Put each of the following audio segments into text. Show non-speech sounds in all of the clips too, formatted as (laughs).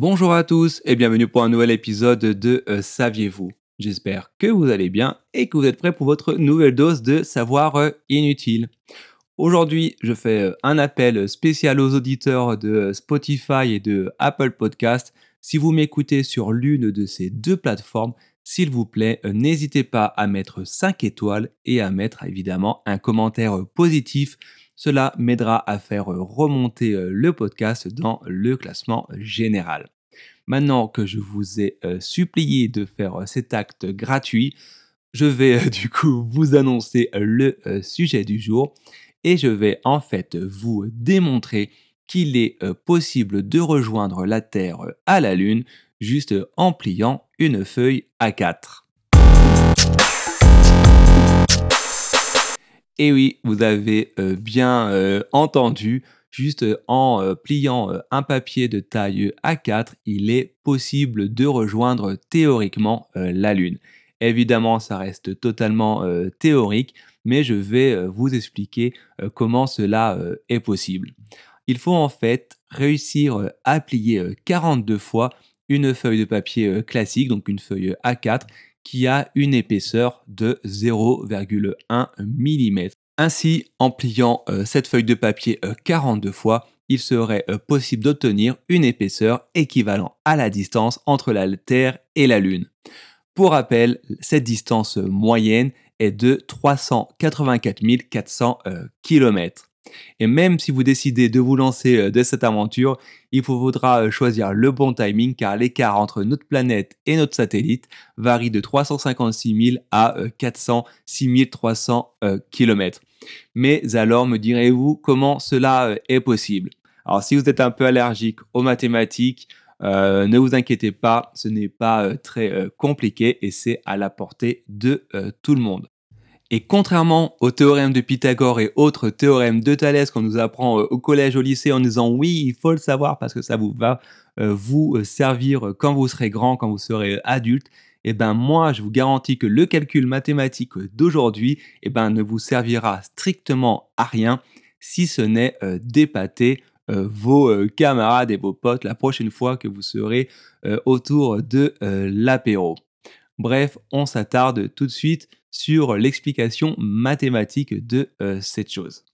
Bonjour à tous et bienvenue pour un nouvel épisode de euh, Saviez-vous? J'espère que vous allez bien et que vous êtes prêts pour votre nouvelle dose de savoir euh, inutile. Aujourd'hui, je fais euh, un appel spécial aux auditeurs de Spotify et de Apple Podcast. Si vous m'écoutez sur l'une de ces deux plateformes, s'il vous plaît, n'hésitez pas à mettre 5 étoiles et à mettre évidemment un commentaire positif cela m'aidera à faire remonter euh, le podcast dans le classement général. Maintenant que je vous ai euh, supplié de faire euh, cet acte gratuit, je vais (laughs) du coup vous annoncer le sujet du jour et je vais en fait vous démontrer qu'il est possible de rejoindre la Terre à la Lune juste en pliant une feuille A4. Et oui, vous avez euh, bien euh, entendu, juste euh, en pliant un papier de taille A4, il est possible de rejoindre théoriquement la Lune. Évidemment, ça reste totalement théorique, mais je vais vous expliquer comment cela est possible. Il faut en fait réussir à plier 42 fois une feuille de papier classique, donc une feuille A4, qui a une épaisseur de 0,1 mm. Ainsi, en pliant euh, cette feuille de papier 42 euh, fois, il serait euh, possible d'obtenir une épaisseur équivalente à la distance entre la Terre et la Lune. Pour rappel, cette distance moyenne est de 384 400 km. Et même si vous décidez de vous lancer euh, de cette aventure, il vous faudra euh, choisir le bon timing car l'écart entre notre planète et notre satellite varie de 356 000 à 406 300 km. Mais alors, me direz-vous comment cela euh, est possible? Alors, si vous êtes un peu allergique aux mathématiques, ne vous inquiétez pas, ce n'est pas très compliqué et c'est à la portée de tout le monde. Et contrairement au théorème de Pythagore et autres théorèmes de Thalès qu'on nous apprend euh, au collège, au lycée en disant oui, il faut le savoir parce que ça vous va euh, vous euh, servir quand vous serez grand, quand vous serez adulte, eh ben moi je vous garantis que le calcul mathématique d'aujourd'hui eh ben, ne vous servira strictement à rien si ce n'est d'épater vos camarades et vos potes la prochaine fois que vous serez autour de l'apéro. Bref, on s'attarde tout de suite sur l'explication mathématique de euh, cette chose.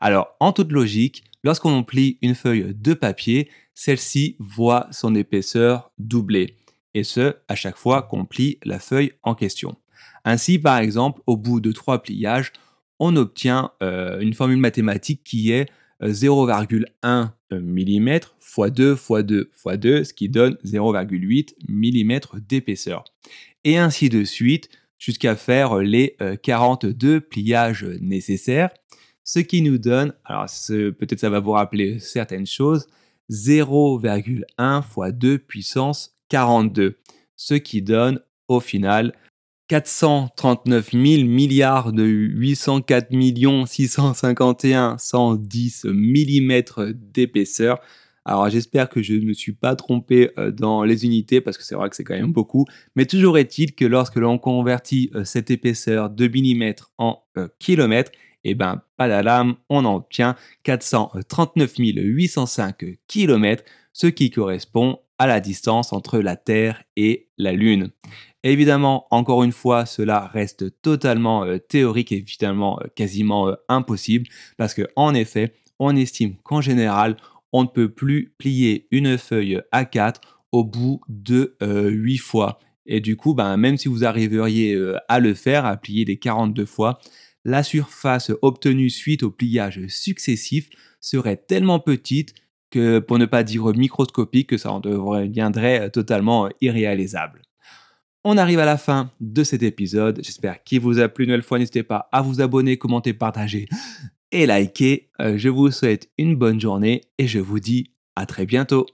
Alors, en toute logique, lorsqu'on plie une feuille de papier, celle-ci voit son épaisseur doublée, et ce, à chaque fois qu'on plie la feuille en question. Ainsi, par exemple, au bout de trois pliages, on obtient euh, une formule mathématique qui est 0,1 euh, mm x 2 x 2 x 2, ce qui donne 0,8 mm d'épaisseur. Et ainsi de suite jusqu'à faire les 42 euh, pliages nécessaires, ce qui nous donne, alors peut-être ça va vous rappeler certaines choses, 0,1 fois 2 puissance 42, ce qui donne au final 439 000 milliards de 804 651 110 mm d'épaisseur, alors j'espère que je ne me suis pas trompé euh, dans les unités parce que c'est vrai que c'est quand même beaucoup. Mais toujours est-il que lorsque l'on convertit euh, cette épaisseur de mm en euh, kilomètres, et eh ben pas d'alarme, on obtient 439 805 km, ce qui correspond la distance entre la Terre et la Lune. Évidemment, encore une fois, cela reste totalement théorique et finalement quasiment impossible parce que en effet, on estime qu'en général, on ne peut plus plier une feuille A4 au bout de 8 euh, fois. Et du coup, ben, même si vous arriveriez euh, à le faire, à plier les 42 fois, la surface obtenue suite au pliage successif serait tellement petite que, pour ne pas dire microscopique, que ça en deviendrait euh, totalement irréalisable. On arrive à la fin de cet épisode. J'espère qu'il vous a plu. Une nouvelle fois, n'hésitez pas à vous abonner, commenter, partager (laughs) et likez. Euh, je vous souhaite une bonne journée et je vous dis à très bientôt.